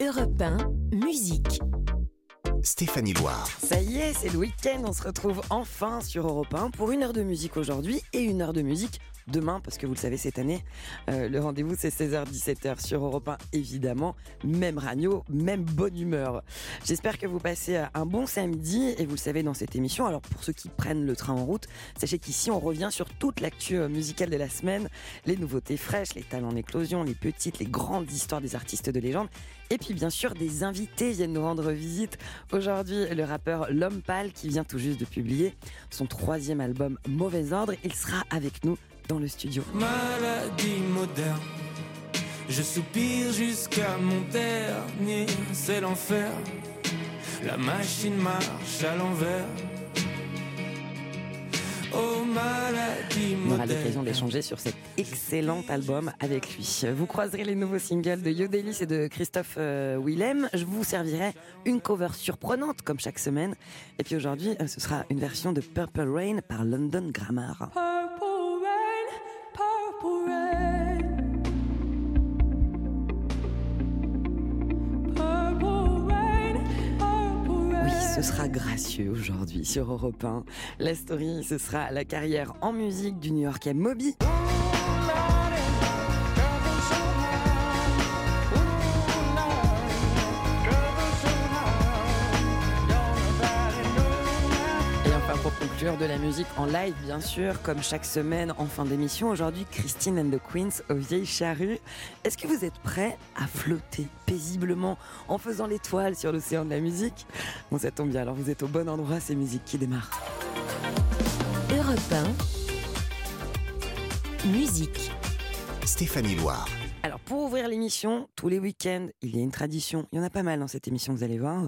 Europe 1, musique. Stéphanie Loire. Ça y est, c'est le week-end, on se retrouve enfin sur Europe 1 pour une heure de musique aujourd'hui et une heure de musique demain, parce que vous le savez, cette année, euh, le rendez-vous c'est 16h-17h sur Europe 1, évidemment. Même radio, même bonne humeur. J'espère que vous passez un bon samedi, et vous le savez dans cette émission. Alors pour ceux qui prennent le train en route, sachez qu'ici on revient sur toute l'actu euh, musicale de la semaine, les nouveautés fraîches, les talents en éclosion, les petites, les grandes histoires des artistes de légende, et puis bien sûr des invités viennent nous rendre visite. Aujourd'hui, le rappeur L'Homme Pâle qui vient tout juste de publier son troisième album Mauvais Ordre, il sera avec nous dans le studio. Maladie moderne, je soupire jusqu'à mon dernier, c'est l'enfer. La machine marche à l'envers. Oh maladie On aura l'occasion d'échanger sur cet excellent album avec lui. Vous croiserez les nouveaux singles de Yodelis et de Christophe euh, Willem. Je vous servirai une cover surprenante comme chaque semaine. Et puis aujourd'hui, euh, ce sera une version de Purple Rain par London Grammar. Ce sera gracieux aujourd'hui sur Europe 1. La story, ce sera la carrière en musique du New-Yorkais Moby. Conclure, de la musique en live, bien sûr, comme chaque semaine en fin d'émission. Aujourd'hui, Christine and the Queens aux vieilles charrues. Est-ce que vous êtes prêts à flotter paisiblement en faisant l'étoile sur l'océan de la musique? Bon, ça tombe bien, alors vous êtes au bon endroit, c'est musique qui démarre. Europe 1, musique. Stéphanie Loire. Alors, pour ouvrir l'émission, tous les week-ends, il y a une tradition. Il y en a pas mal dans cette émission, vous allez voir.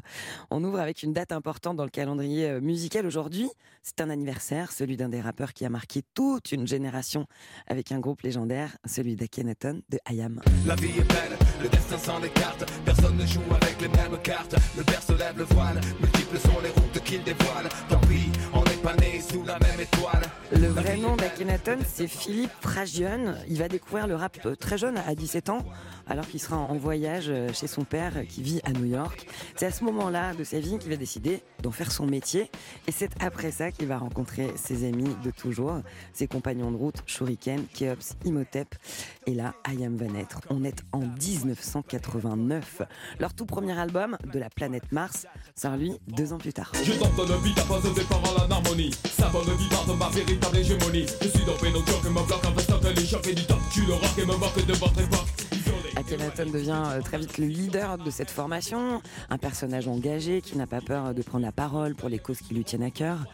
On ouvre avec une date importante dans le calendrier euh, musical. Aujourd'hui, c'est un anniversaire, celui d'un des rappeurs qui a marqué toute une génération avec un groupe légendaire, celui d'Akhenaton de Ayam. La vie est belle, le destin. Personne ne joue avec les mêmes cartes. Le père se lève le voile, multiples sont les routes qu'il dévoile. Pas né sous la même étoile. Le vrai nom d'Akhenaton, c'est Philippe Fragione. Il va découvrir le rap euh, très jeune, à 17 ans, alors qu'il sera en voyage euh, chez son père euh, qui vit à New York. C'est à ce moment-là de sa vie qu'il va décider d'en faire son métier. Et c'est après ça qu'il va rencontrer ses amis de toujours, ses compagnons de route, Shuriken, Keops, Imhotep. Et là, Ayam va naître. On est en 1989. Leur tout premier album, de la planète Mars, sort lui deux ans plus tard. Je harmonie. Ça bonne vie part de ma véritable hégémonie. Je suis dopé, nos cœurs que me bloque un peu stock, les chocs et du top. Tu le rock et me moque de votre époque. Isolé. Akhenaton devient euh, très vite le leader de cette formation, un personnage engagé qui n'a pas peur de prendre la parole pour les causes qui lui tiennent à cœur.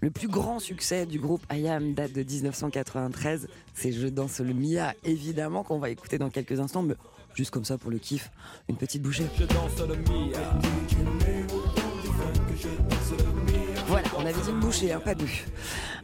Le plus grand succès du groupe IAM date de 1993, c'est Je danse le Mia, évidemment, qu'on va écouter dans quelques instants, mais juste comme ça pour le kiff, une petite bouchée. Je danse le Mia. On avait dit une bouchée, hein, pas deux.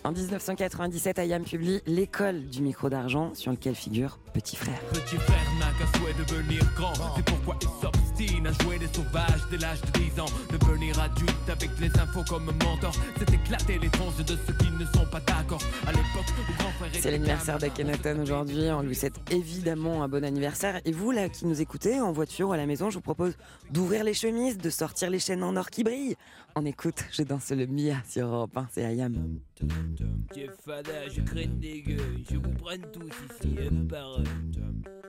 En 1997, IAM publie L'école du micro d'argent, sur lequel figure Petit Frère. Petit frère n'a qu'un souhait de devenir grand. C'est pourquoi il s'obstine à jouer des sauvages dès l'âge de 10 ans. Devenir adulte avec les infos comme mentor. C'est éclater les tranches de ceux qui ne sont pas d'accord. À l'époque grand frère C'est l'anniversaire d'Akhenaton aujourd'hui. On lui souhaite évidemment un bon anniversaire. Et vous, là, qui nous écoutez, en voiture ou à la maison, je vous propose d'ouvrir les chemises, de sortir les chaînes en or qui brillent. On écoute Je danse le Mia sur Europe 1, c'est Ayam. Jeff Fada, je crains des gueux, je vous prends tous ici un par un.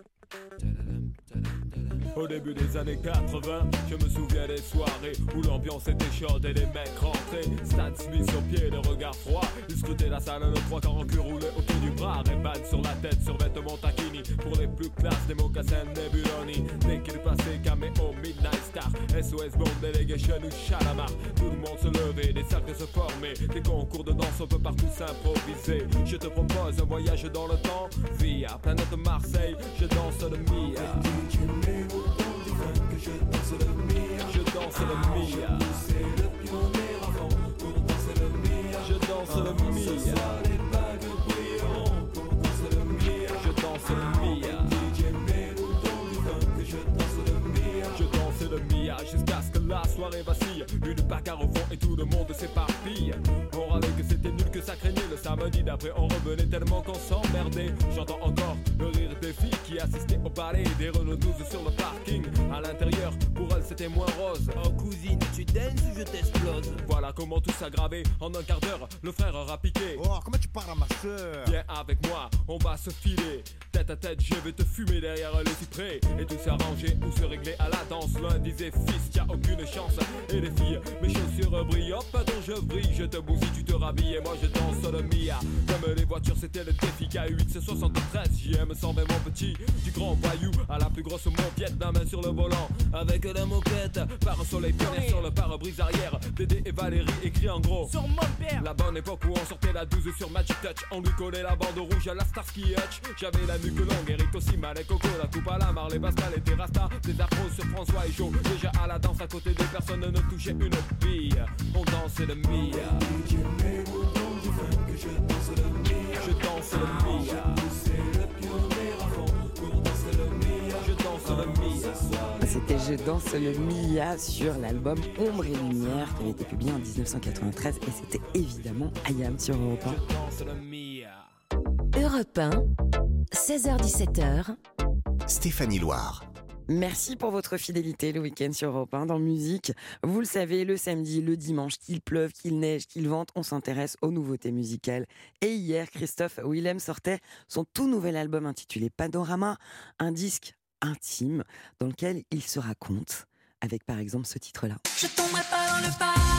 Au début des années 80, je me souviens des soirées où l'ambiance était chaude et les mecs rentraient. Stan Smith sur pied, le regard froid. Ils scrutaient la salle, le trois quarts en cul roulé autour du bras. Ray-Ban sur la tête, sur vêtements taquini. Pour les plus classes, des mocassins Nebuloni. Dès qu'il passait, caméo, Midnight Star. SOS Bond, Delegation ou Chalamar. Tout le monde se levait, des cercles se formaient. Des concours de danse, on peut partout s'improviser. Je te propose un voyage dans le temps. Via planète Marseille, je danse le Mia. Je danse le Mia. Je danse le Mia. Je danse le Mia. Je danse le Mia jusqu'à ce que la soirée vacille. Une bagarre au fond et tout le monde s'éparpille. Samedi d'après, on revenait tellement qu'on s'emmerdait. J'entends encore le rire des filles qui assistaient au ballet. Des Renault 12 sur le parking. À l'intérieur, c'était moins rose. Oh cousine, tu danses ou je t'explose? Voilà comment tout s'aggravé. En un quart d'heure, le frère aura piqué. Oh, comment tu parles à ma soeur Viens avec moi, on va se filer. Tête à tête, je vais te fumer derrière les cyprès. Et tout s'arranger ou se régler à la danse. L'un disait fils, y'a aucune chance. Et les filles, mes chaussures brillent. Hop, dont je brille, je te bousille, tu te rhabilles. Et moi je danse le Mia. Comme les voitures, c'était le défi. K8, c'est 73. JM 120, mon petit. Du grand voyou à la plus grosse mauviette. La main sur le volant. Avec la moquette Par un soleil pionnier sur le pare-brise arrière. Dédé et Valérie écrit en gros. Sur mon père La bonne époque où on sortait la 12 sur Magic Touch On lui collait la bande rouge à la Starsky Hutch J'avais la nuque longue, Eric aussi, Malek Coco La coupe à la Marley Pascal et Rasta Des afros sur François et Joe Déjà à la danse à côté de personne ne touchait une bille On dansait le Mia Je danse le Mia Je danse le Mia C'était Je danse le Mia sur l'album Ombre et Lumière qui avait été publié en 1993 et c'était évidemment Ayam sur Europe 1. Je danse le Mia Europe 1, 16h17h, Stéphanie Loire. Merci pour votre fidélité le week-end sur Europe 1 dans musique. Vous le savez, le samedi, le dimanche, qu'il pleuve, qu'il neige, qu'il vente, on s'intéresse aux nouveautés musicales. Et hier, Christophe Willem sortait son tout nouvel album intitulé Panorama, un disque intime dans lequel il se raconte, avec par exemple ce titre-là. Je tomberai pas dans le panneau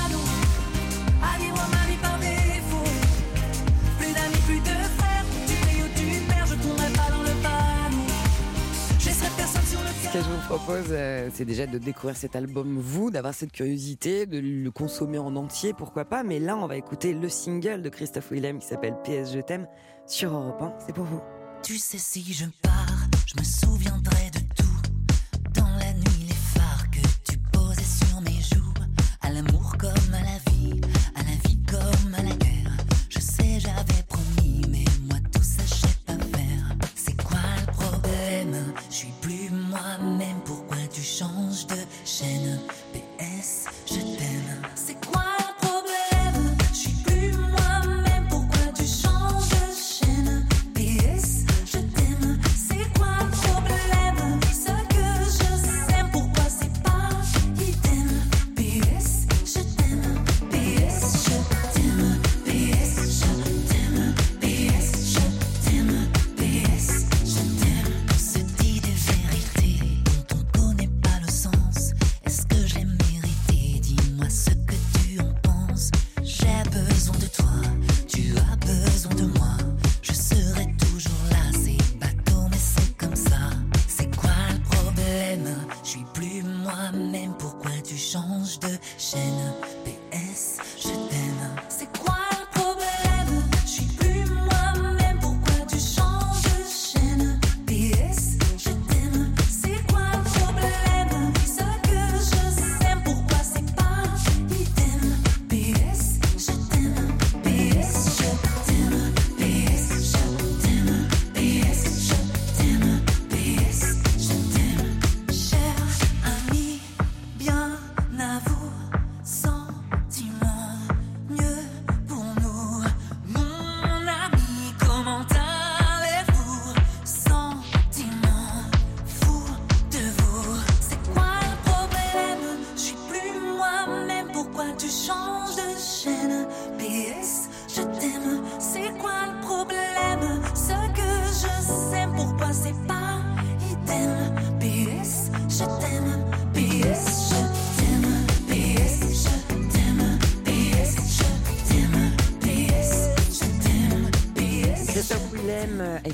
propose, euh, c'est déjà de découvrir cet album, vous, d'avoir cette curiosité, de le consommer en entier, pourquoi pas. Mais là, on va écouter le single de Christophe Willem qui s'appelle PS Je t'aime sur Europe 1. C'est pour vous. Tu sais si je pars Je me souviendrai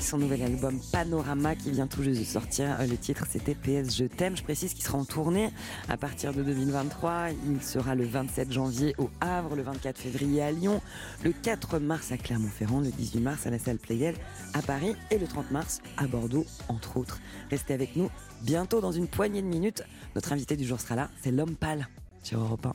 son nouvel album Panorama qui vient tout juste de sortir. Euh, Le titre c'était PS Je t'aime. Je précise qu'il sera en tournée à partir de 2023. Il sera le 27 janvier au Havre, le 24 février à Lyon, le 4 mars à Clermont-Ferrand, le 18 mars à la salle Playel à Paris et le 30 mars à Bordeaux, entre autres. Restez avec nous. Bientôt, dans une poignée de minutes, notre invité du jour sera là. C'est l'homme pâle sur Europe 1.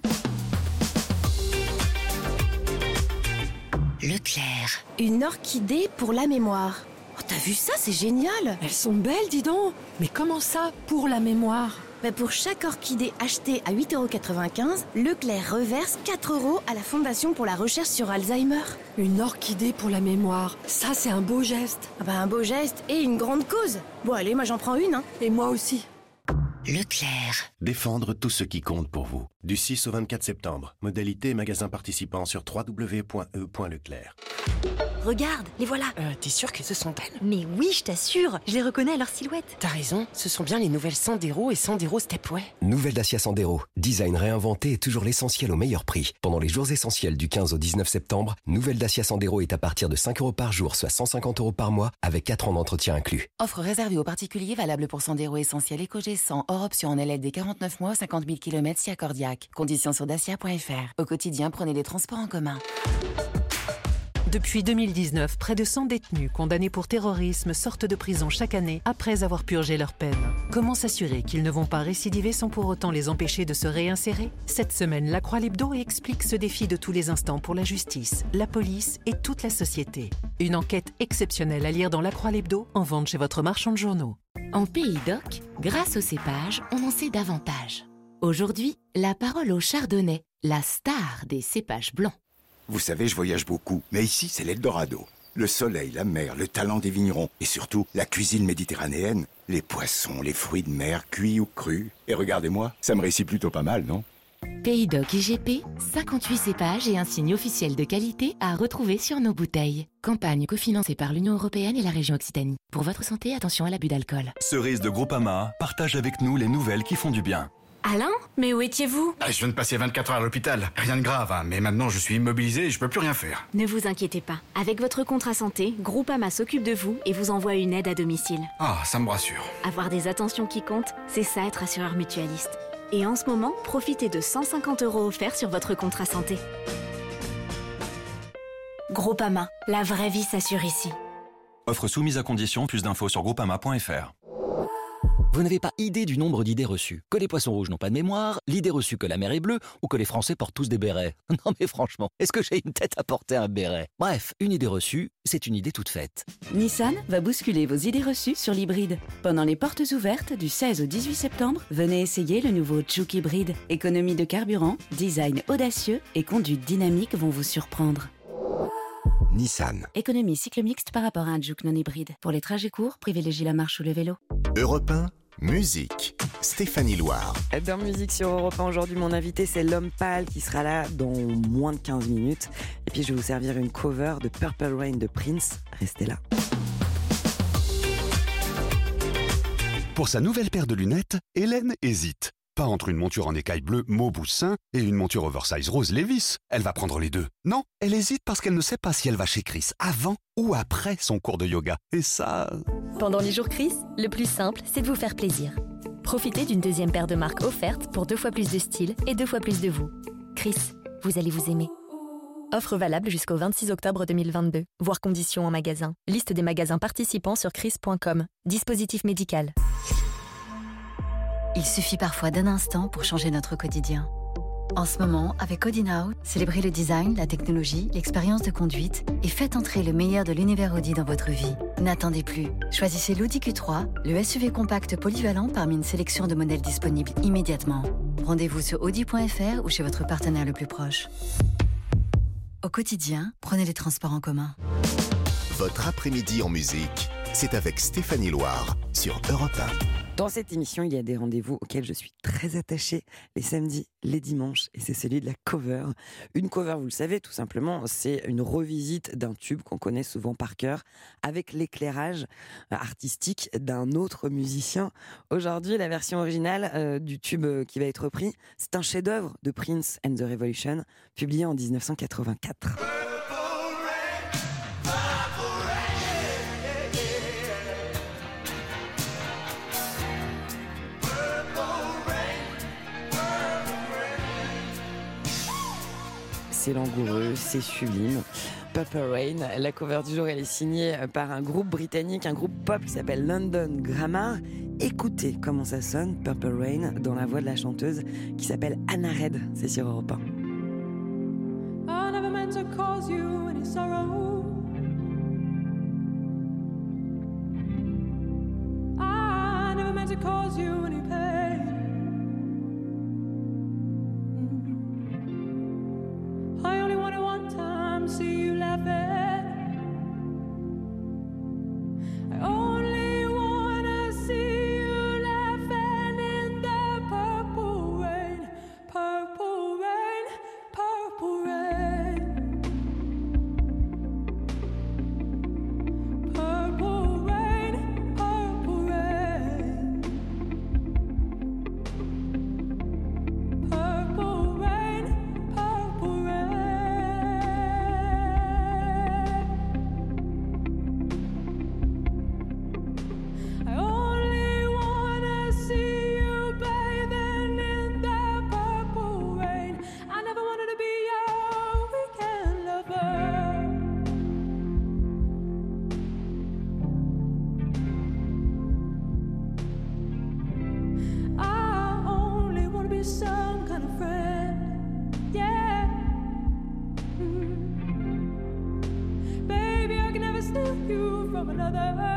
Leclerc. Une orchidée pour la mémoire. Oh, T'as vu ça, c'est génial Elles sont belles, dis donc Mais comment ça, pour la mémoire? Bah, Pour chaque orchidée achetée à 8,95€, Leclerc reverse 4 euros à la Fondation pour la recherche sur Alzheimer. Une orchidée pour la mémoire, ça c'est un beau geste. Ah bah, un beau geste et une grande cause. Bon allez, moi j'en prends une. Hein. Et moi aussi. Leclerc. Défendre tout ce qui compte pour vous. Du 6 au 24 septembre. Modalité et magasin participants sur www.e.leclerc. Regarde, les voilà Euh, t'es sûr que ce sont elles? Mais oui, je t'assure, je les reconnais à leur silhouette. T'as raison, ce sont bien les nouvelles Sandero et Sandero Stepway. Nouvelle Dacia Sandero. Design réinventé et toujours l'essentiel au meilleur prix. Pendant les jours essentiels du 15 au 19 septembre, nouvelle Dacia Sandero est à partir de 5 euros par jour, soit 150 euros par mois, avec 4 ans d'entretien inclus. Offre réservée aux particuliers valable pour Sandero Essentiel EcoG 100 hors option en LLD 49 mois 50 000 km si accordiaque. Conditions sur dacia.fr. Au quotidien, prenez les transports en commun. Depuis 2019, près de 100 détenus condamnés pour terrorisme sortent de prison chaque année après avoir purgé leur peine. Comment s'assurer qu'ils ne vont pas récidiver sans pour autant les empêcher de se réinsérer? Cette semaine, la Croix Lebdo explique ce défi de tous les instants pour la justice, la police et toute la société. Une enquête exceptionnelle à lire dans la Croix Lebdo en vente chez votre marchand de journaux. En Pays d'Oc, grâce au cépage, on en sait davantage. Aujourd'hui, la parole au chardonnay, la star des cépages blancs. Vous savez, je voyage beaucoup, mais ici, c'est l'Eldorado. Le soleil, la mer, le talent des vignerons et surtout la cuisine méditerranéenne, les poissons, les fruits de mer, cuits ou crus. Et regardez-moi, ça me réussit plutôt pas mal, non? Pays d'Oc IGP, 58 cépages et un signe officiel de qualité à retrouver sur nos bouteilles. Campagne cofinancée par l'Union Européenne et la région Occitanie. Pour votre santé, attention à l'abus d'alcool. Cerise de Groupama partage avec nous les nouvelles qui font du bien. Alain Mais où étiez-vous? Ah, Je viens de passer 24 heures à l'hôpital. Rien de grave, hein, mais maintenant je suis immobilisé et je peux plus rien faire. Ne vous inquiétez pas. Avec votre contrat santé, Groupama s'occupe de vous et vous envoie une aide à domicile. Ah, ça me rassure. Avoir des attentions qui comptent, c'est ça être assureur mutualiste. Et en ce moment, profitez de 150 euros offerts sur votre contrat santé. Groupama, la vraie vie s'assure ici. Offre soumise à condition, plus d'infos sur groupama.fr. Vous n'avez pas idée du nombre d'idées reçues. Que les poissons rouges n'ont pas de mémoire, l'idée reçue que la mer est bleue, ou que les Français portent tous des bérets. Non mais franchement, est-ce que j'ai une tête à porter un béret? Bref, une idée reçue, c'est une idée toute faite. Nissan va bousculer vos idées reçues sur l'hybride. Pendant les portes ouvertes du 16 au 18 septembre, venez essayer le nouveau Juke Hybride. Économie de carburant, design audacieux et conduite dynamique vont vous surprendre. Nissan. Économie cycle mixte par rapport à un Juke non hybride. Pour les trajets courts, privilégiez la marche ou le vélo. Europe 1, musique. Stéphanie Loire. Dans Musique sur Europe 1, aujourd'hui, mon invité, c'est l'homme pâle qui sera là dans moins de 15 minutes. Et puis, je vais vous servir une cover de Purple Rain de Prince. Restez là. Pour sa nouvelle paire de lunettes, Hélène hésite. Pas entre une monture en écaille bleue Mauboussin et une monture oversize rose Levis. Elle va prendre les deux. Non, elle hésite parce qu'elle ne sait pas si elle va chez Chris avant ou après son cours de yoga. Et ça... Pendant les jours Chris, le plus simple, c'est de vous faire plaisir. Profitez d'une deuxième paire de marques offerte pour deux fois plus de style et deux fois plus de vous. Chris, vous allez vous aimer. Offre valable jusqu'au 26 octobre 2022. Voir conditions en magasin. Liste des magasins participants sur chris.com. Dispositif médical. Il suffit parfois d'un instant pour changer notre quotidien. En ce moment, avec Audi Now, célébrez le design, la technologie, l'expérience de conduite et faites entrer le meilleur de l'univers Audi dans votre vie. N'attendez plus. Choisissez l'Audi Q3, le SUV compact polyvalent parmi une sélection de modèles disponibles immédiatement. Rendez-vous sur audi.fr ou chez votre partenaire le plus proche. Au quotidien, prenez les transports en commun. Votre après-midi en musique, c'est avec Stéphanie Loire sur Europe 1. Dans cette émission, il y a des rendez-vous auxquels je suis très attachée les samedis, les dimanches, et c'est celui de la cover. Une cover, vous le savez, tout simplement, c'est une revisite d'un tube qu'on connaît souvent par cœur, avec l'éclairage artistique d'un autre musicien. Aujourd'hui, la version originale euh, du tube qui va être repris, c'est un chef-d'œuvre de Prince and the Revolution, publié en 1984. C'est langoureux, c'est sublime. Purple Rain, la cover du jour, elle est signée par un groupe britannique, un groupe pop qui s'appelle London Grammar. Écoutez comment ça sonne, Purple Rain, dans la voix de la chanteuse qui s'appelle Anna Red. C'est sur Europe 1. another.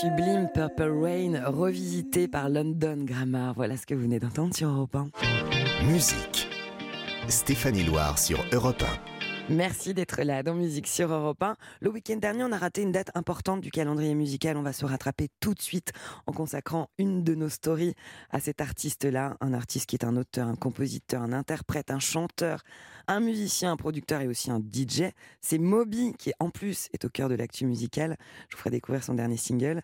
Sublime Purple Rain revisité par London Grammar. Voilà ce que vous venez d'entendre sur Europe 1. Musique. Stéphanie Loire sur Europe 1. Merci d'être là dans Musique sur Europe 1. Le week-end dernier, on a raté une date importante du calendrier musical. On va se rattraper tout de suite en consacrant une de nos stories à cet artiste-là. Un artiste qui est un auteur, un compositeur, un interprète, un chanteur, un musicien, un producteur et aussi un DJ. C'est Moby qui, en plus, est au cœur de l'actu musicale. Je vous ferai découvrir son dernier single.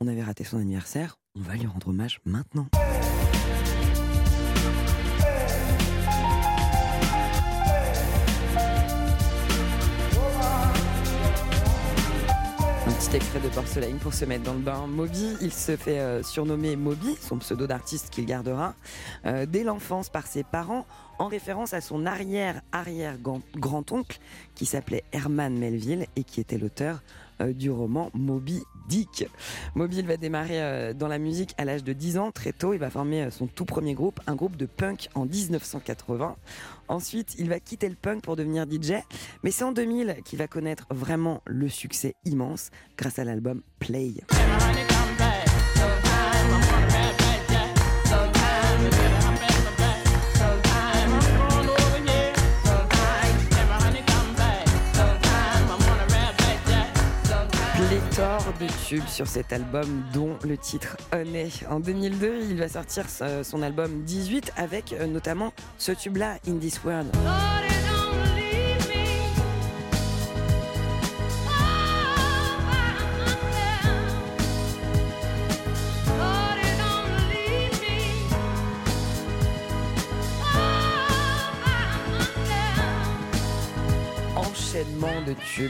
On avait raté son anniversaire. On va lui rendre hommage maintenant. Extrait de Porcelaine pour se mettre dans le bain. Moby, il se fait euh, surnommer Moby, son pseudo d'artiste qu'il gardera, euh, dès l'enfance par ses parents, en référence à son arrière-arrière-grand-oncle qui s'appelait Herman Melville et qui était l'auteur euh, du roman Moby Dick. Moby il va démarrer euh, dans la musique à l'âge de 10 ans, très tôt. Il va former euh, son tout premier groupe, un groupe de punk en 1980. Ensuite, il va quitter le punk pour devenir DJ. Mais c'est en 2000 qu'il va connaître vraiment le succès immense grâce à l'album Play. De tubes sur cet album, dont le titre Honey. En 2002, il va sortir euh, son album 18 avec euh, notamment ce tube-là, In This World.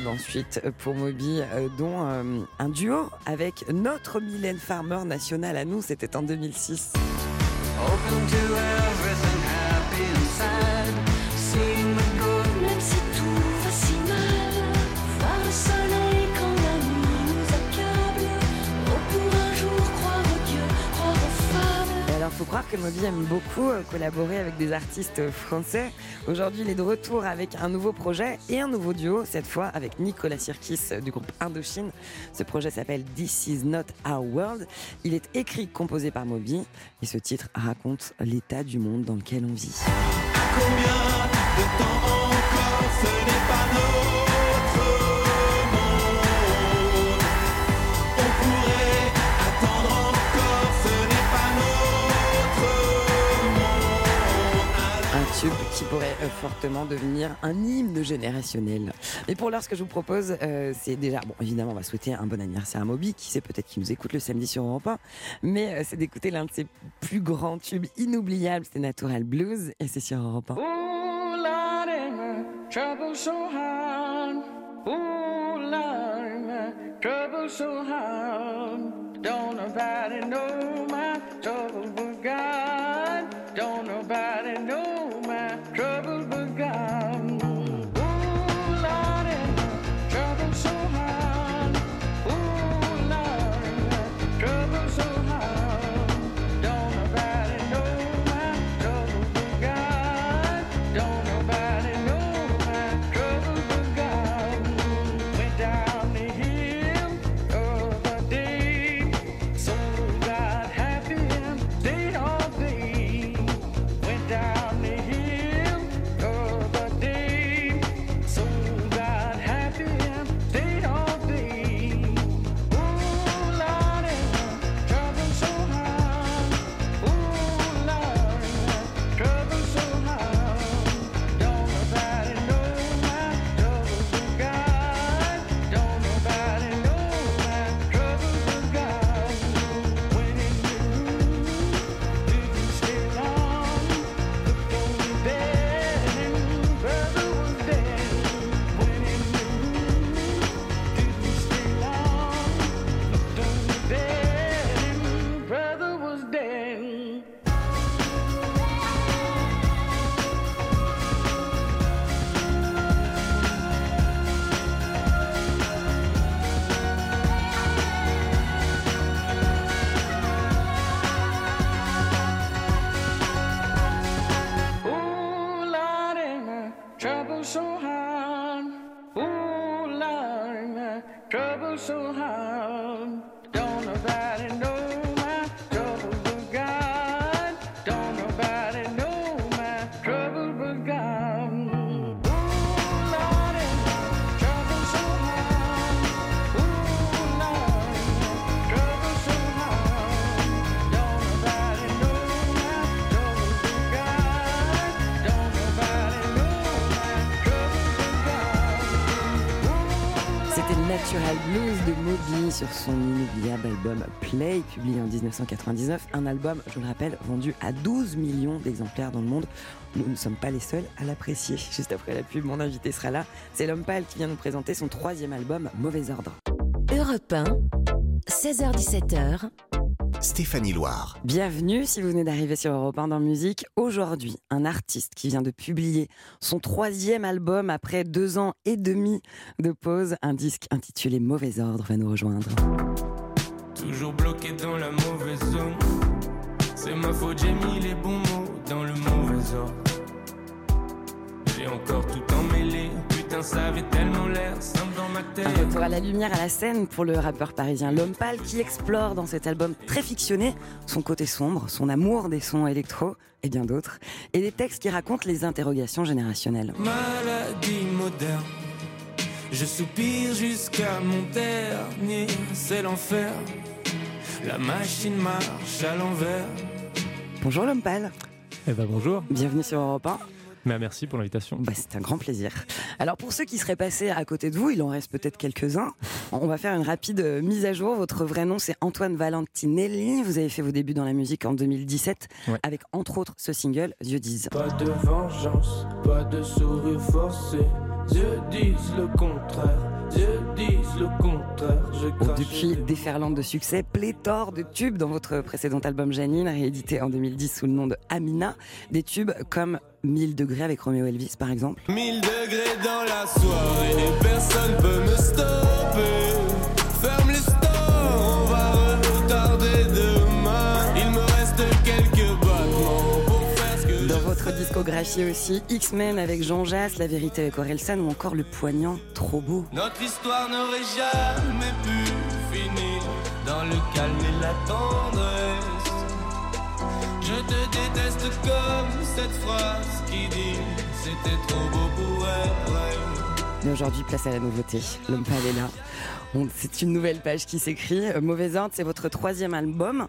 Ensuite pour Moby, euh, dont euh, un duo avec notre Mylène Farmer national à nous, c'était en 2006. Open to croire que Moby aime beaucoup euh, collaborer avec des artistes français. Aujourd'hui, il est de retour avec un nouveau projet et un nouveau duo, cette fois avec Nicolas Sirkis du groupe Indochine. Ce projet s'appelle This Is Not Our World. Il est écrit, composé par Moby et ce titre raconte l'état du monde dans lequel on vit. Un qui pourrait euh, fortement devenir un hymne générationnel. Et pour l'heure, ce que je vous propose, euh, c'est déjà, bon, évidemment, on va souhaiter un bon anniversaire à Moby, qui sait peut-être qu'il nous écoute le samedi sur Europe 1, mais euh, c'est d'écouter l'un de ses plus grands tubes inoubliables, c'est Natural Blues, et c'est sur Europe 1. Oh, Lord, my trouble so hard. Oh, Lord, my trouble so hard. Don't nobody know my trouble but God. Don't nobody know son inoubliable album Play, publié en 1999. Un album, je le rappelle, vendu à 12 millions d'exemplaires dans le monde. Nous ne sommes pas les seuls à l'apprécier. Juste après la pub, mon invité sera là. C'est l'homme pâle qui vient nous présenter son troisième album, Mauvais Ordre. Europe 1, 16h17h. Stéphanie Loire. Bienvenue si vous venez d'arriver sur Europe 1 dans Musique. Aujourd'hui, un artiste qui vient de publier son troisième album après deux ans et demi de pause. Un disque intitulé Mauvais Ordre va nous rejoindre. Toujours bloqué dans la mauvaise zone. C'est ma faute, j'ai mis les bons mots dans le mauvais ordre. J'ai encore tout emmêlé. Putain, ça avait tellement l'air simple dans ma Un tête. retour à la lumière, à la scène pour le rappeur parisien L'Homme Pâle qui explore dans cet album très fictionné son côté sombre, son amour des sons électro et bien d'autres, et des textes qui racontent les interrogations générationnelles. Maladie moderne. Je soupire jusqu'à mon dernier, c'est l'enfer. La machine marche à l'envers. Bonjour L'Homme Pâle. Eh ben bonjour. Bienvenue sur Europe 1. Bah, merci pour l'invitation. Bah, c'est un grand plaisir. Alors pour ceux qui seraient passés à côté de vous, il en reste peut-être quelques-uns. On va faire une rapide euh, mise à jour. Votre vrai nom c'est Antoine Valentinelli. Vous avez fait vos débuts dans la musique en 2017 Ouais. avec entre autres ce single Dieu dise. Pas de vengeance, pas de sourire forcé. Dieu disent le contraire, Crache depuis déferlante de succès, pléthore de tubes dans votre précédent album Janine, réédité en 2010 sous le nom de Amina. Des tubes comme 1000 degrés avec Romeo Elvis par exemple. 1000 degrés dans la soirée personne peut me stopper. Ferme les votre discographie aussi, X-Men avec Jean Jass, La vérité avec Orelsan ou encore Le poignant trop beau. Notre histoire n'aurait jamais pu finir dans le calme et la tendresse. Je te déteste comme cette phrase qui dit c'était trop beau pour être vrai. Mais aujourd'hui, place à la nouveauté. L'homme pâle est là. C'est une nouvelle page qui s'écrit. Euh, Mauvais ordre, c'est votre troisième album.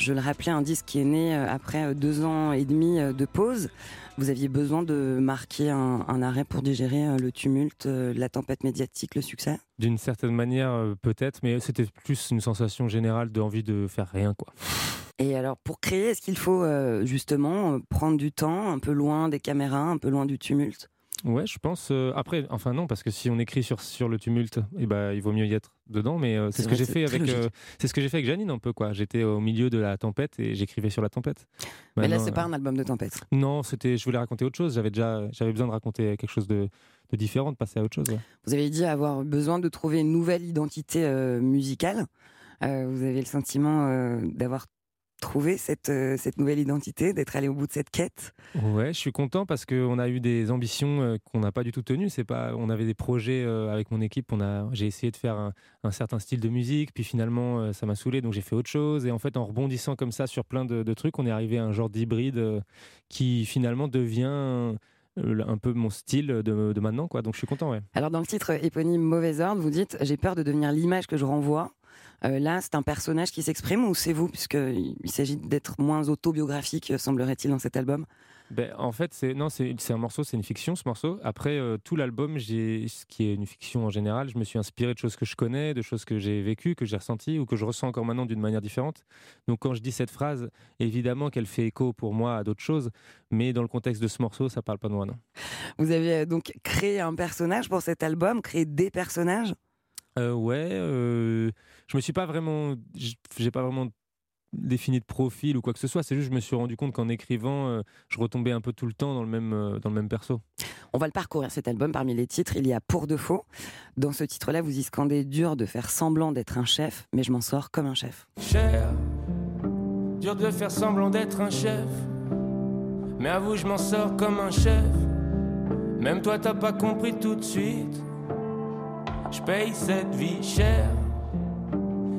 Je le rappelais, un disque qui est né euh, après euh, deux ans et demi euh, de pause. Vous aviez besoin de marquer un, un arrêt pour digérer le tumulte, la tempête médiatique, le succès? D'une certaine manière, peut-être, mais c'était plus une sensation générale d'envie de faire rien, quoi. Et alors, pour créer, est-ce qu'il faut euh, justement prendre du temps, un peu loin des caméras, un peu loin du tumulte? Ouais, je pense. euh, après, enfin non, parce que si on écrit sur, sur le tumulte, eh ben, il vaut mieux y être dedans. Mais euh, c'est ce que j'ai fait avec. euh, c'est ce que j'ai fait avec Janine un peu quoi. J'étais au milieu de la tempête et j'écrivais sur la tempête. Mais là, Maintenant, c'est pas un album de tempête. Non, c'était. Je voulais raconter autre chose. J'avais déjà. J'avais besoin de raconter quelque chose de, de différent, de passer à autre chose. ouais. Vous avez dit avoir besoin de trouver une nouvelle identité musicale. Vous avez le sentiment d'avoir trouvé cette, euh, cette nouvelle identité, d'être allé au bout de cette quête. Ouais, je suis content parce qu'on a eu des ambitions euh, qu'on n'a pas du tout tenues. C'est pas, on avait des projets euh, avec mon équipe. On a, j'ai essayé de faire un, un certain style de musique, puis finalement euh, ça m'a saoulé, donc j'ai fait autre chose. Et en fait, en rebondissant comme ça sur plein de, de trucs, on est arrivé à un genre d'hybride euh, qui finalement devient un peu mon style de, de maintenant, quoi. Donc je suis content, ouais. Alors, dans le titre éponyme Mauvais ordre, vous dites J'ai peur de devenir l'image que je renvoie. Euh, là, c'est un personnage qui s'exprime ou c'est vous, puisqu'il s'agit d'être moins autobiographique, semblerait-il, dans cet album? Ben, en fait, c'est non, c'est un morceau, c'est une fiction ce morceau. Après euh, tout l'album, j'ai ce qui est une fiction en général, je me suis inspiré de choses que je connais, de choses que j'ai vécues, que j'ai ressenties ou que je ressens encore maintenant d'une manière différente. Donc quand je dis cette phrase, évidemment qu'elle fait écho pour moi à d'autres choses, mais dans le contexte de ce morceau, ça parle pas de moi non. Vous avez euh, donc créé un personnage pour cet album, créé des personnages? Euh, ouais, euh, je me suis pas vraiment, j'ai pas vraiment défini de profil ou quoi que ce soit. C'est juste, je me suis rendu compte qu'en écrivant, euh, je retombais un peu tout le temps dans le même, euh, dans le même perso. On va le parcourir cet album. Parmi les titres, il y a Pour de faux. Dans ce titre-là, vous y scandez dur de faire semblant d'être un chef, mais je m'en sors comme un chef. Cher, dur de faire semblant d'être un chef. Mais avoue, je m'en sors comme un chef. Même toi, t'as pas compris tout de suite. Je paye cette vie chère.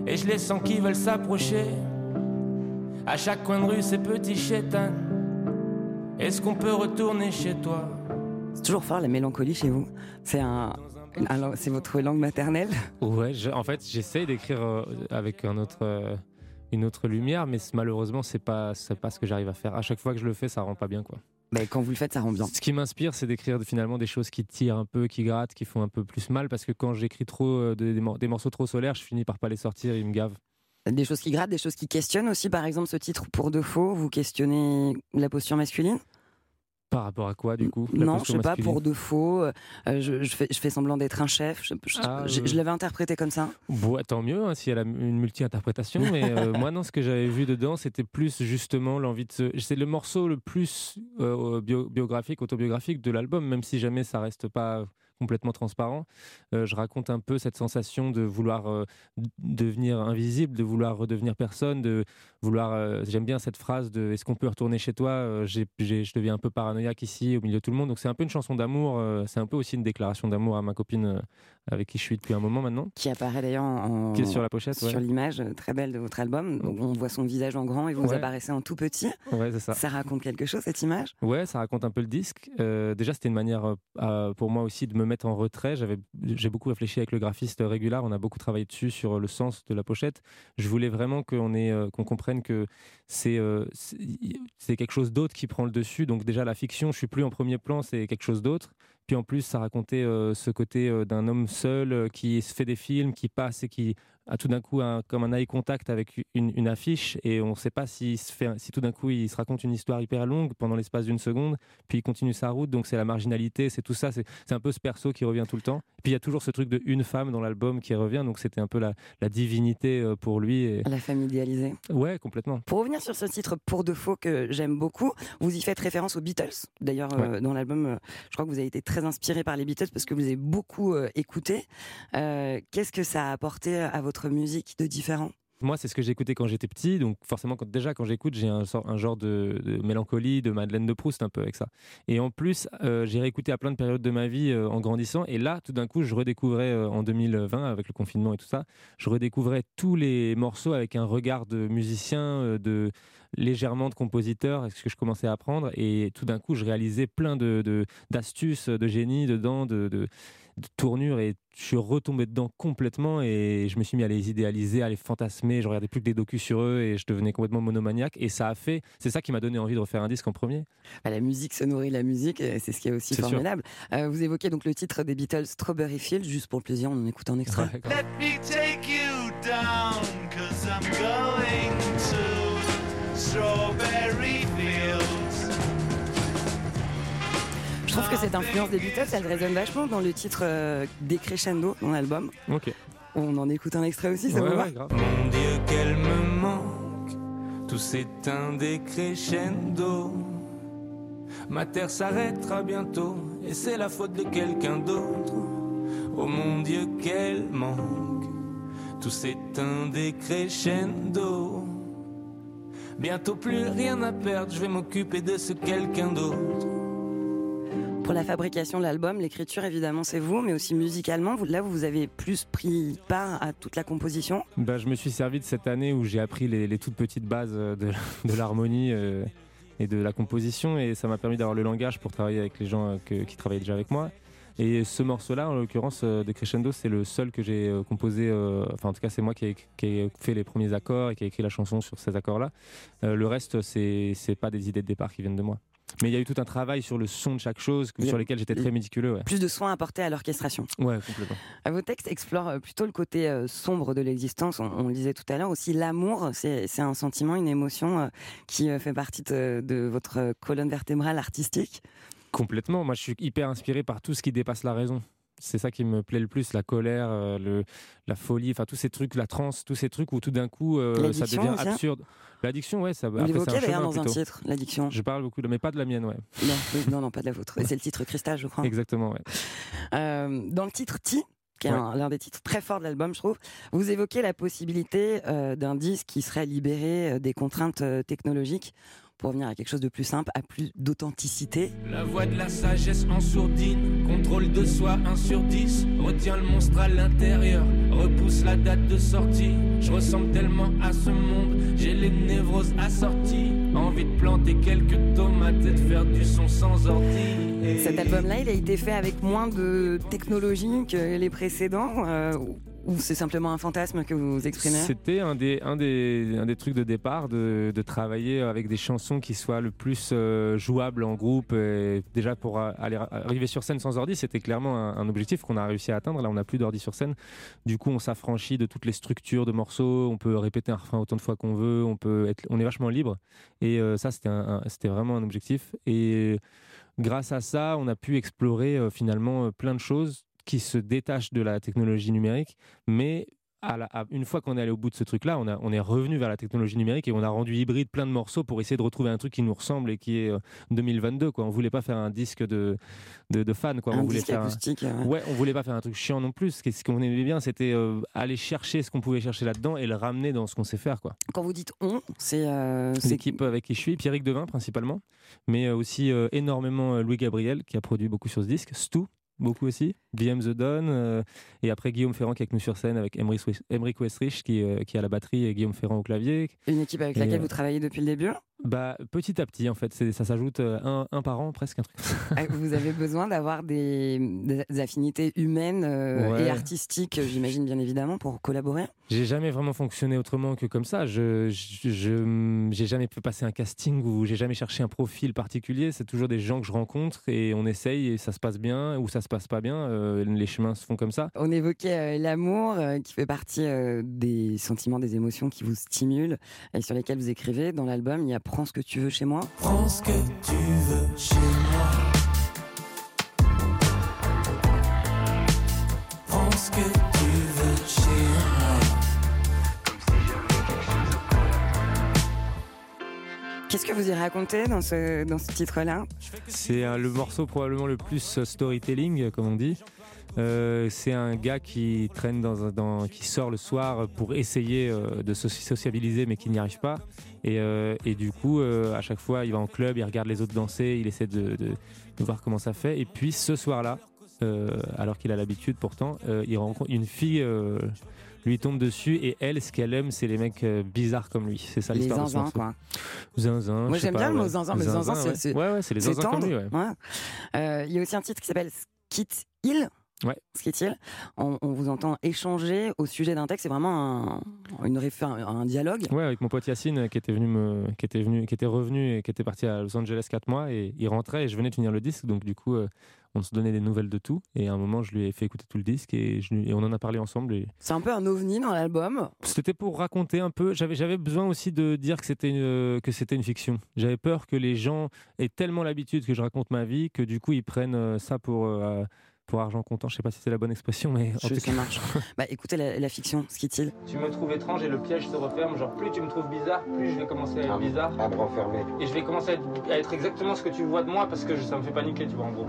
Et je les sens qui veulent s'approcher. À chaque coin de rue, ces petits chétans. Est-ce qu'on peut retourner chez toi? C'est toujours fort la mélancolie chez vous. C'est un, c'est votre langue maternelle? Ouais, je- en fait, j'essaye d'écrire euh, avec un autre, euh, une autre lumière, mais malheureusement, c'est pas, c'est pas ce que j'arrive à faire. À chaque fois que je le fais, ça rend pas bien, quoi. Mais quand vous le faites, ça rend bien. Ce qui m'inspire, c'est d'écrire finalement des choses qui tirent un peu, qui grattent, qui font un peu plus mal, parce que quand j'écris trop euh, des, des mor- des morceaux trop solaires, je finis par pas les sortir, ils me gavent. Des choses qui grattent, des choses qui questionnent aussi. Par exemple, ce titre Pour de faux, vous questionnez la posture masculine? Par rapport à quoi, du coup Non, je sais pas, masculine pour de faux. euh, je, je fais, je fais semblant d'être un chef. Je, je- Ah, euh. je l'avais interprété comme ça. Bon, tant mieux hein, si elle a une multi-interprétation, mais euh, moi non, ce que j'avais vu dedans, c'était plus justement l'envie de se. C'est le morceau le plus euh, bio- biographique, autobiographique de l'album, même si jamais ça reste pas complètement transparent. Euh, je raconte un peu cette sensation de vouloir euh, devenir invisible, de vouloir redevenir personne, de vouloir. euh, J'aime bien cette phrase de Est-ce qu'on peut retourner chez toi? Je deviens un peu paranoïaque ici, au milieu de tout le monde. Donc c'est un peu une chanson d'amour. c'est un peu aussi une déclaration d'amour à ma copine avec qui je suis depuis un moment maintenant. Qui apparaît d'ailleurs en, Qui est sur la pochette, sur ouais. l'image euh, très belle de votre album. Donc, on voit son visage en grand et vous, vous Ouais. apparaissez en tout petit. Ouais, c'est ça. Ça raconte quelque chose cette image? Ouais, ça raconte un peu le disque. Euh, déjà, c'était une manière euh, pour moi aussi de me mettre en retrait. J'avais, j'ai beaucoup réfléchi avec le graphiste Régular. On a beaucoup travaillé dessus sur le sens de la pochette. Je voulais vraiment qu'on ait, euh, qu'on comprenne que c'est quelque chose d'autre qui prend le dessus. Donc déjà, la fiction, je suis plus en premier plan, c'est quelque chose d'autre. Puis en plus, ça racontait euh, ce côté euh, d'un homme seul euh, qui se fait des films, qui passe et qui a tout d'un coup un, comme un eye contact avec une, une affiche et on ne sait pas s'il se fait, si tout d'un coup il se raconte une histoire hyper longue pendant l'espace d'une seconde, puis il continue sa route. Donc c'est la marginalité, c'est tout ça. C'est c'est un peu ce perso qui revient tout le temps. Et puis il y a toujours ce truc de une femme dans l'album qui revient. Donc c'était un peu la, la divinité euh, pour lui. Et... La femme idéalisée. Ouais, complètement. Pour revenir sur ce titre Pour de faux que j'aime beaucoup, vous y faites référence aux Beatles. D'ailleurs, euh, dans l'album, euh, je crois que vous avez été très inspiré par les Beatles parce que vous avez beaucoup euh, écouté. Euh, Qu'est-ce que ça a apporté à votre musique de différent. Moi, c'est ce que j'écoutais quand j'étais petit, donc forcément, quand, déjà quand j'écoute, j'ai un, genre de, mélancolie, de Madeleine de Proust un peu avec ça. Et en plus, euh, j'ai réécouté à plein de périodes de ma vie euh, en grandissant, et là, tout d'un coup, je redécouvrais euh, en 2020, avec le confinement et tout ça, je redécouvrais tous les morceaux avec un regard de musicien, de légèrement de compositeur, ce que je commençais à apprendre, et tout d'un coup, je réalisais plein de d'astuces, de, génie dedans, de, de de tournures et je suis retombé dedans complètement et je me suis mis à les idéaliser, à les fantasmer. Je regardais plus que des docus sur eux et je devenais complètement monomaniaque. Et ça a fait, c'est ça qui m'a donné envie de refaire un disque en premier. Bah, La musique se nourrit de la musique, et c'est ce qui est aussi formidable. Euh, vous évoquez donc le titre des Beatles, Strawberry Fields, juste pour le plaisir, on en écoute un extrait. Let me take you down, Je trouve que cette influence des Beatles, elle résonne vachement dans le titre euh, Décrescendo, dans l'album. Ok. On en écoute un extrait aussi, ça Ouais, vous va ouais, grave. Mon Dieu, qu'elle me manque. Tout s'éteint des crescendo. Ma terre s'arrêtera bientôt. Et c'est la faute de quelqu'un d'autre. Oh mon Dieu, qu'elle manque. Tout s'éteint des crescendo. Bientôt plus rien à perdre. Je vais m'occuper de ce quelqu'un d'autre. Pour la fabrication de l'album, l'écriture, évidemment, c'est vous, mais aussi musicalement. Vous, là, vous avez plus pris part à toute la composition. Bah, je me suis servi de cette année où j'ai appris les, toutes petites bases euh, de, l'harmonie euh, et de la composition et ça m'a permis d'avoir le langage pour travailler avec les gens euh, qui travaillaient déjà avec moi. Et ce morceau-là, en l'occurrence, de Crescendo, c'est le seul que j'ai composé. enfin, en tout cas, c'est moi qui ai, fait les premiers accords et qui ai écrit la chanson sur ces accords-là. Le reste, c'est pas des idées de départ qui viennent de moi. Mais il y a eu tout un travail sur le son de chaque chose sur lesquels j'étais très méticuleux. Ouais, Plus de soins apportés à l'orchestration. ouais complètement. Vos textes explorent euh, plutôt le côté euh, sombre de l'existence. On, on le disait tout à l'heure aussi. L'amour, c'est un sentiment, une émotion euh, qui euh, fait partie de, de votre euh, colonne vertébrale artistique. Complètement. Moi, je suis hyper inspiré par tout ce qui dépasse la raison. C'est ça qui me plaît le plus, la colère, euh, le, la folie, enfin tous ces trucs, la transe, tous ces trucs où tout d'un coup euh, ça devient absurde. L'addiction, ouais, ça. Vous l'évoquez d'ailleurs dans un titre, l'addiction? Je parle beaucoup, de, mais pas de la mienne, ouais. Non, oui, non, non, pas de la vôtre. C'est le titre Cristal, je crois. Exactement, ouais. Euh, dans le titre Ti, qui est Ouais. l'un des titres très forts de l'album, je trouve, vous évoquez la possibilité euh, d'un disque qui serait libéré euh, des contraintes euh, technologiques pour revenir à quelque chose de plus simple, à plus d'authenticité. La voix de la sagesse en sourdine, contrôle de soi 1 sur 10, retient le monstre à l'intérieur, repousse la date de sortie. Je ressemble tellement à ce monde, j'ai les névroses assorties, envie de planter quelques tomates et de faire du son sans ordi. Et- Cet album-là, il a été fait avec moins de technologie que les précédents, euh, ou c'est simplement un fantasme que vous exprimez C'était un des, un, des, un des trucs de départ de, de travailler avec des chansons qui soient le plus euh, jouables en groupe. Et déjà, pour aller, arriver sur scène sans ordi, c'était clairement un, objectif qu'on a réussi à atteindre. Là, on n'a plus d'ordi sur scène. Du coup, on s'affranchit de toutes les structures de morceaux. On peut répéter un refrain autant de fois qu'on veut. On, peut être, on est vachement libre. Et euh, ça, c'était un- c'était vraiment un objectif. Et grâce à ça, on a pu explorer euh, finalement plein de choses qui se détachent de la technologie numérique, mais à la- à- une fois qu'on est allé au bout de ce truc-là, on, est revenu vers la technologie numérique et on a rendu hybride plein de morceaux pour essayer de retrouver un truc qui nous ressemble et qui est euh, 2022. Quoi. On voulait pas faire un disque de, de, de fans. Quoi. Un on voulait faire un- acoustique, euh. Ouais, on voulait pas faire un truc chiant non plus. Ce qu'on aimait bien, c'était euh, aller chercher ce qu'on pouvait chercher là-dedans et le ramener dans ce qu'on sait faire. Quoi. Quand vous dites on, c'est euh, L'équipe avec qui je suis, Pierrick Devin principalement, mais euh, aussi euh, énormément euh, Louis Gabriel qui a produit beaucoup sur ce disque, Stu beaucoup aussi, BM The Don, euh, et après Guillaume Ferrand qui est avec nous sur scène avec Emmerich Wes- Emmerich Westrich qui, euh, qui à la batterie et Guillaume Ferrand au clavier. une équipe avec Et, laquelle euh, vous travaillez depuis le début. Bah petit à petit en fait, ça s'ajoute euh, un, un par an presque un truc. Ah, Vous avez besoin d'avoir des, des affinités humaines euh, Ouais. et artistiques, j'imagine bien évidemment, pour collaborer. J'ai jamais vraiment fonctionné autrement que comme ça. Je j'ai jamais passer un casting ou j'ai jamais cherché un profil particulier. C'est toujours des gens que je rencontre et on essaye et ça se passe bien ou ça se passe pas bien. Euh, les chemins se font comme ça. On évoquait euh, l'amour qui fait partie des sentiments, des émotions qui vous stimulent et sur lesquels vous écrivez. Dans l'album, il y a Prends ce que tu veux chez moi. Prends ce que tu veux chez moi. Prends ce que tu veux chez moi. Qu'est-ce que vous y racontez dans ce, dans ce titre-là? C'est euh, le morceau probablement le plus euh, storytelling, euh, comme on dit. Euh, c'est un gars qui traîne dans, qui sort le soir pour essayer euh, de se sociabiliser mais qui n'y arrive pas. Et, euh, et du coup, euh, à chaque fois, il va en club, il regarde les autres danser, il essaie de, de- de voir comment ça fait. Et puis ce soir-là, euh, alors qu'il a l'habitude pourtant, il rencontre une fille. lui tombe dessus et elle, ce qu'elle aime, c'est les mecs bizarres comme lui. C'est ça Les l'histoire ce zinzins, quoi. Zinzin. Moi j'aime bien le mot zinzin, mais zinzin, c'est- Ouais, ouais, c'est les zinzins comme lui, ouais. Ouais. Il y a aussi un titre qui s'appelle Skit Hill. Ouais. Ce qui est-il on, on vous entend échanger au sujet d'un texte. C'est vraiment un, une un, dialogue. Ouais, avec mon pote Yacine euh, qui était venu me, qui était venu, qui était revenu et qui était parti à Los Angeles 4 mois et il rentrait et je venais de finir le disque donc du coup euh, on se donnait des nouvelles de tout et à un moment je lui ai fait écouter tout le disque et, je lui- et on en a parlé ensemble et C'est un peu un ovni dans l'album. c'était pour raconter un peu. J'avais j'avais besoin aussi de dire que c'était une, que c'était une fiction. J'avais peur que les gens aient tellement l'habitude que je raconte ma vie que du coup ils prennent euh, ça pour euh, pour argent comptant. Je sais pas si c'est la bonne expression, mais en Je- tout ça cas. marche. bah écoutez la, la fiction, ce qui est-il? Tu me trouves étrange et le piège se referme. Genre, plus tu me trouves bizarre, plus je vais commencer à être bizarre. À me renfermer. Et je vais commencer à être, à être exactement ce que tu vois de moi parce que je- ça me fait paniquer, tu vois, en gros.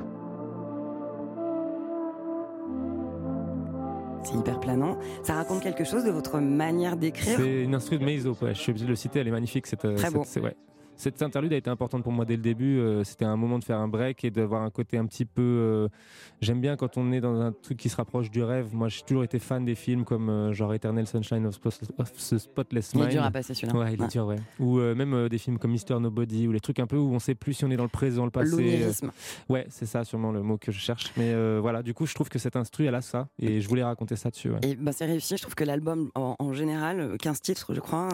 C'est hyper planant. Ça raconte quelque chose de votre manière d'écrire? C'est une instru de Meizo, ouais. je suis obligé de le citer, elle est magnifique. Cette, Très cette- beau. c'est- ouais. Cette interlude a été importante pour moi dès le début. euh, C'était un moment de faire un break et d'avoir un côté un petit peu. euh, J'aime bien quand on est dans un truc qui se rapproche du rêve. Moi, j'ai toujours été fan des films comme euh, genre Eternal Sunshine of, the Spotless Il est Mind. dur à passer, celui-là. Ouais, il est Ouais. dur, ouais. Ou même des films comme Mister Nobody ou les trucs un peu où on sait plus si on est dans le présent, le passé. L'onirisme. Ouais, c'est ça sûrement le mot que je cherche. Mais voilà, du coup, je trouve que cet instru, elle a ça et je voulais raconter ça dessus. ouais. Et bah, c'est réussi. Je trouve que l'album, en, en général, euh, 15 titres, je crois,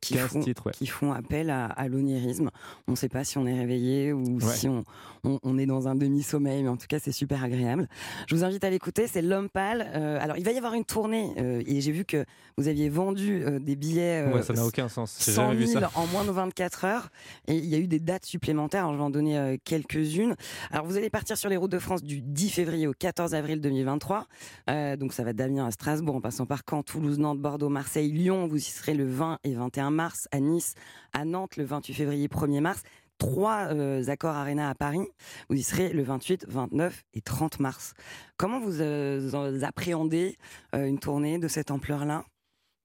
qui, 15 font, titres, ouais. qui font appel à, à l'onirisme. On ne sait pas si on est réveillé ou Ouais. si on, on- on est dans un demi-sommeil, mais en tout cas, c'est super agréable. Je vous invite à l'écouter. C'est L'Homme Pâle. Euh, alors, il va y avoir une tournée euh, et j'ai vu que vous aviez vendu euh, des billets. Ouais, ça n'a aucun sens. J'ai 100 jamais vu 000 ça. en moins de 24 heures. Et il y a eu des dates supplémentaires. Alors, je vais en donner quelques-unes. Alors, vous allez partir sur les routes de France du 10 février au 14 avril 2023. Euh, donc, ça va d'Amiens à Strasbourg, en passant par Caen, Toulouse, Nantes, Bordeaux, Marseille, Lyon. Vous y serez le 20 et 21 mars. À Nice, à Nantes, le 28 février, 1er mars. Trois euh, accords Arena à Paris. Vous y serez le 28, 29 et 30 mars. Comment vous euh, en- appréhendez euh, une tournée de cette ampleur-là?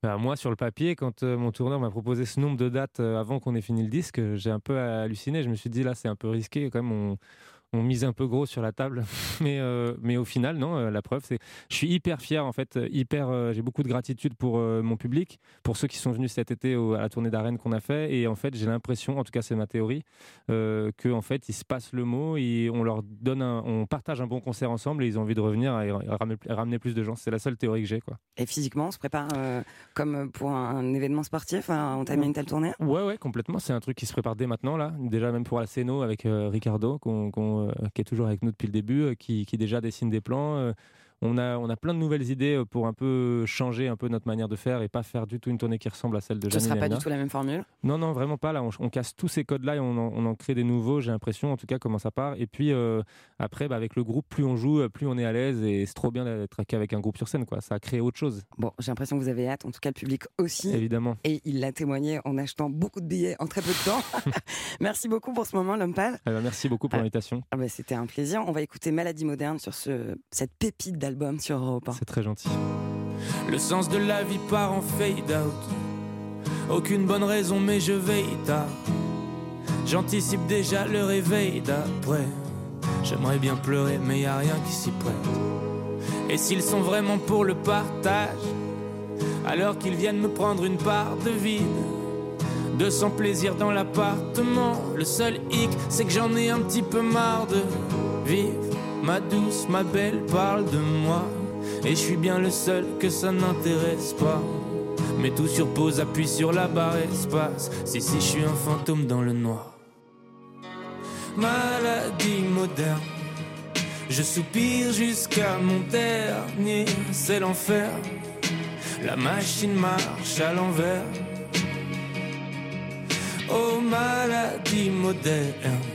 Bah, moi, sur le papier, quand mon tourneur m'a proposé ce nombre de dates avant qu'on ait fini le disque, j'ai un peu halluciné. Je me suis dit, là, c'est un peu risqué. Quand même, on, on mise un peu gros sur la table. mais, euh, mais au final, non, euh, la preuve, c'est. Je suis hyper fier, en fait. euh, Hyper, euh, j'ai beaucoup de gratitude pour euh, mon public, pour ceux qui sont venus cet été au- à la tournée d'arène qu'on a fait. Et en fait, j'ai l'impression, en tout cas, c'est ma théorie, que en fait, ils se passent le mot et on leur donne un, on partage un bon concert ensemble et ils ont envie de revenir et, ramener, ramener plus de gens. C'est la seule théorie que j'ai, quoi. Et physiquement, on se prépare comme pour un, un événement sportif, à entamer une telle tournée? Ouais, ouais, complètement. C'est un truc qui se prépare dès maintenant, là. Déjà, même pour la Céno avec Ricardo, qu'on- qui est toujours avec nous depuis le début, euh, qui, qui déjà dessine des plans. On a, on a plein de nouvelles idées euh, pour un peu changer un peu notre manière de faire et pas faire du tout une tournée qui ressemble à celle de Ce Janine sera pas du tout la même formule. Non, non, vraiment pas. Là, on, on casse tous ces codes-là et on en, on en crée des nouveaux. J'ai l'impression, en tout cas, comment ça part. Et puis euh, après, bah, avec le groupe, plus on joue, plus on est à l'aise et c'est trop bien d'être avec un groupe sur scène. Quoi. Ça a créé autre chose. Bon, j'ai l'impression que vous avez hâte, en tout cas le public aussi. Évidemment. Et il l'a témoigné en achetant beaucoup de billets en très peu de temps. Merci beaucoup pour ce moment, l'homme pâle. Eh ben, merci beaucoup pour Ah. l'invitation. Ah bah, C'était un plaisir. On va écouter Maladie moderne sur ce, cette pépite d'album sur Europe 1. C'est très gentil. Le sens de la vie part en fade out. Aucune bonne raison, mais je veille tard. J'anticipe déjà le réveil d'après. J'aimerais bien pleurer, mais y a rien qui s'y prête. Et s'ils sont vraiment pour le partage, alors qu'ils viennent me prendre une part de vide. De son plaisir dans l'appartement. Le seul hic, c'est que j'en ai un petit peu marre de vivre. Ma douce, ma belle parle de moi. Et je suis bien le seul que ça n'intéresse pas. Mais tout sur pause, appuie sur la barre espace. Si, si, je suis un fantôme dans le noir. Maladie moderne. Je soupire jusqu'à mon dernier, c'est l'enfer. La machine marche à l'envers. Oh maladie moderne.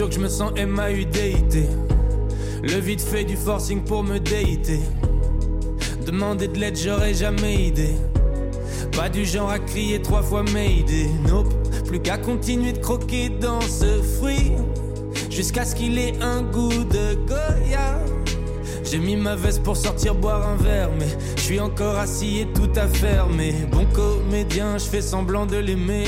Sûr que je me sens MAUDIT. Le vide fait du forcing pour me déiter. Demander de l'aide, j'aurais jamais idée. Pas du genre à crier trois fois Mayday, nope. Plus qu'à continuer de croquer dans ce fruit. Jusqu'à ce qu'il ait un goût de Goya. J'ai mis ma veste pour sortir boire un verre, mais je suis encore assis et tout à fermer. Bon comédien, je fais semblant de l'aimer.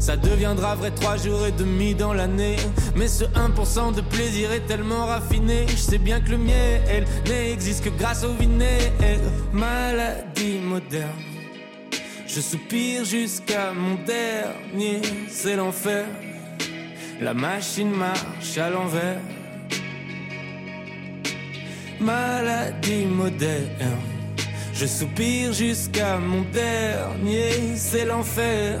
Ça deviendra vrai trois jours et demi dans l'année. Mais ce 1% de plaisir est tellement raffiné. Je sais bien que le miel n'existe que grâce au vinaigre. Maladie moderne. Je soupire jusqu'à mon dernier, c'est l'enfer. La machine marche à l'envers. Maladie moderne. Je soupire jusqu'à mon dernier, c'est l'enfer.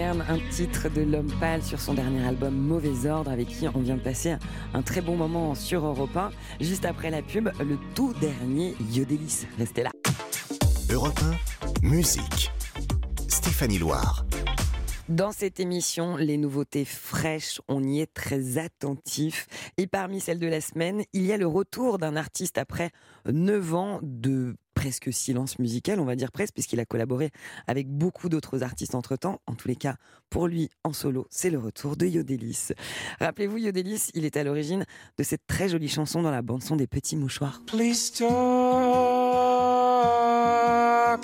Un titre de l'homme pâle sur son dernier album Mauvais Ordre, avec qui on vient de passer un très bon moment sur Europe 1. Juste après la pub, le tout dernier Yodelis. Restez là. Europe 1, musique. Stéphanie Loire. Dans cette émission, les nouveautés fraîches, on y est très attentif. Et parmi celles de la semaine, il y a le retour d'un artiste après 9 ans de presque silence musical, on va dire presque, puisqu'il a collaboré avec beaucoup d'autres artistes entre-temps. En tous les cas, pour lui, en solo, c'est le retour de Yodelis. Rappelez-vous, Yodelis, il est à l'origine de cette très jolie chanson dans la bande-son des Petits Mouchoirs. Please talk,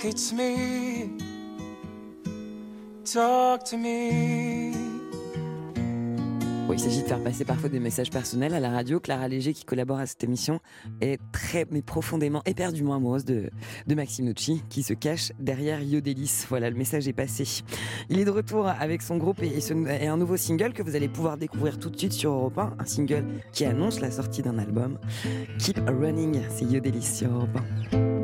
it's me. Talk to me. Bon, il s'agit de faire passer parfois des messages personnels à la radio. Clara Léger, qui collabore à cette émission, est très, mais profondément, éperdument amoureuse de, de Maxime Nucci, qui se cache derrière Yodelis. Voilà, le message est passé. Il est de retour avec son groupe et un nouveau single que vous allez pouvoir découvrir tout de suite sur Europe 1. Un single qui annonce la sortie d'un album. Keep Running, c'est Yodelis sur Europe 1.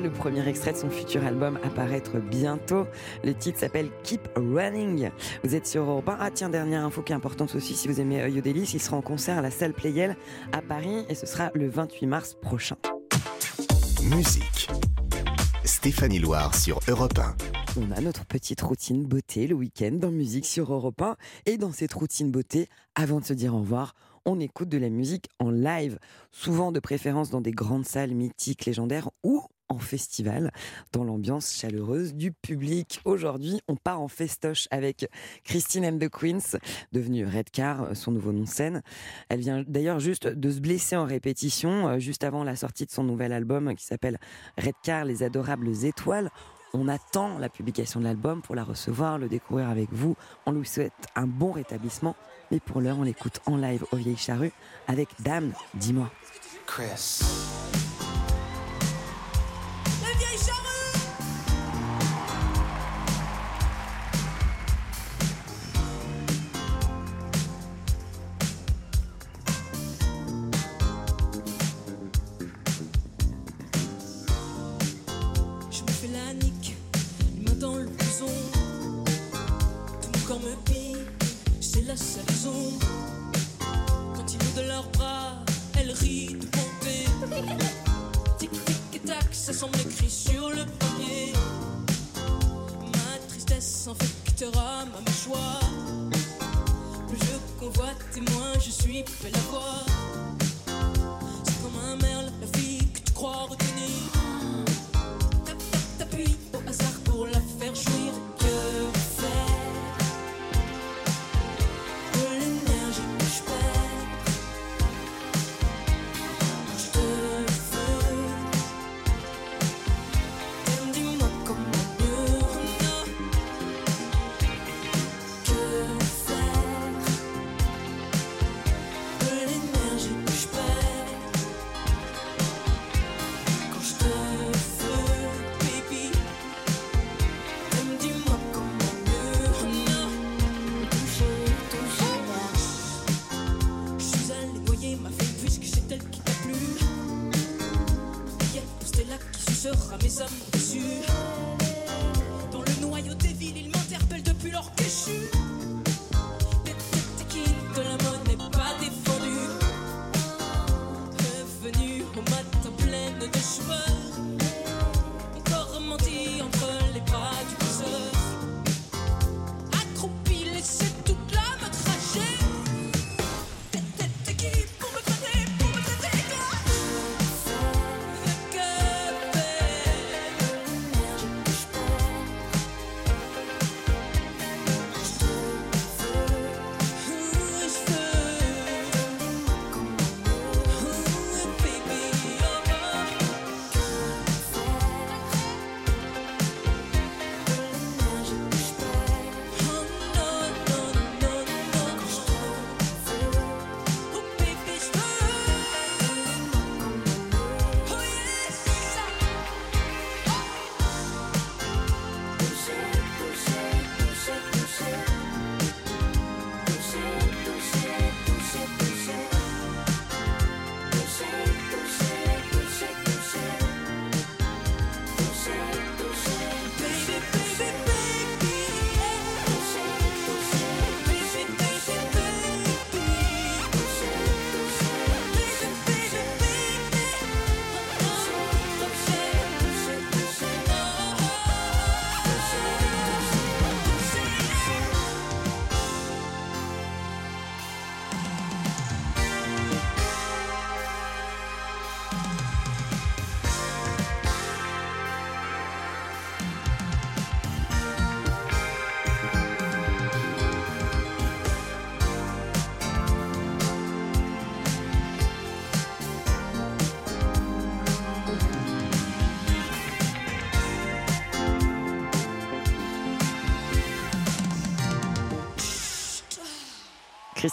Single, le premier extrait de son futur album à paraître bientôt. Le titre s'appelle Keep Running. Vous êtes sur Europe 1. Ah tiens, dernière info qui est importante aussi, si vous aimez euh, Yodelis, il sera en concert à la salle Playel à Paris et ce sera le 28 mars prochain. Musique. Stéphanie Loire sur Europe 1. On a notre petite routine beauté le week-end dans Musique sur Europe 1. Et dans cette routine beauté, avant de se dire au revoir, on écoute de la musique en live, souvent de préférence dans des grandes salles mythiques, légendaires ou en festival, dans l'ambiance chaleureuse du public. Aujourd'hui, on part en festoche avec Christine M. The Queens, devenue Redcar, son nouveau nom de scène. Elle vient d'ailleurs juste de se blesser en répétition, euh, juste avant la sortie de son nouvel album qui s'appelle Redcar, les adorables étoiles. On attend la publication de l'album pour la recevoir, le découvrir avec vous. On lui souhaite un bon rétablissement. Mais pour l'heure, on l'écoute en live au Vieilles Charrues avec Dame, dis-moi. Chris. Quand ils m'ont de leurs bras, elle rit de bonté. Tic tic et tac, ça semble écrit sur le papier. Ma tristesse infectera ma mâchoire. Plus je convoite et moins je suis belle à voir. C'est comme un merle, la fille que tu crois retenir.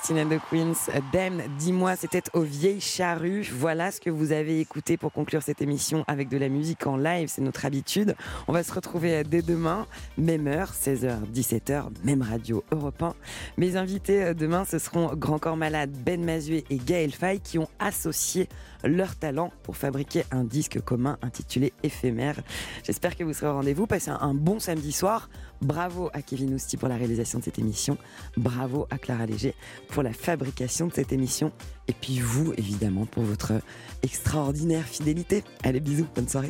Christine and the Queens, Dem, dis-moi, c'était aux vieilles charrues. Voilà ce que vous avez écouté pour conclure cette émission avec de la musique en live, c'est notre habitude. On va se retrouver dès demain, même heure, 16h, 17h, même radio Europe 1. Mes invités demain, ce seront Grand Corps Malade, Ben Mazué et Gaël Faye qui ont associé leur talent pour fabriquer un disque commun intitulé Éphémère. J'espère que vous serez au rendez-vous. Passez un bon samedi soir. Bravo à Kevin Ousti pour la réalisation de cette émission. Bravo à Clara Léger pour la fabrication de cette émission. Et puis vous, évidemment, pour votre extraordinaire fidélité. Allez, bisous, bonne soirée.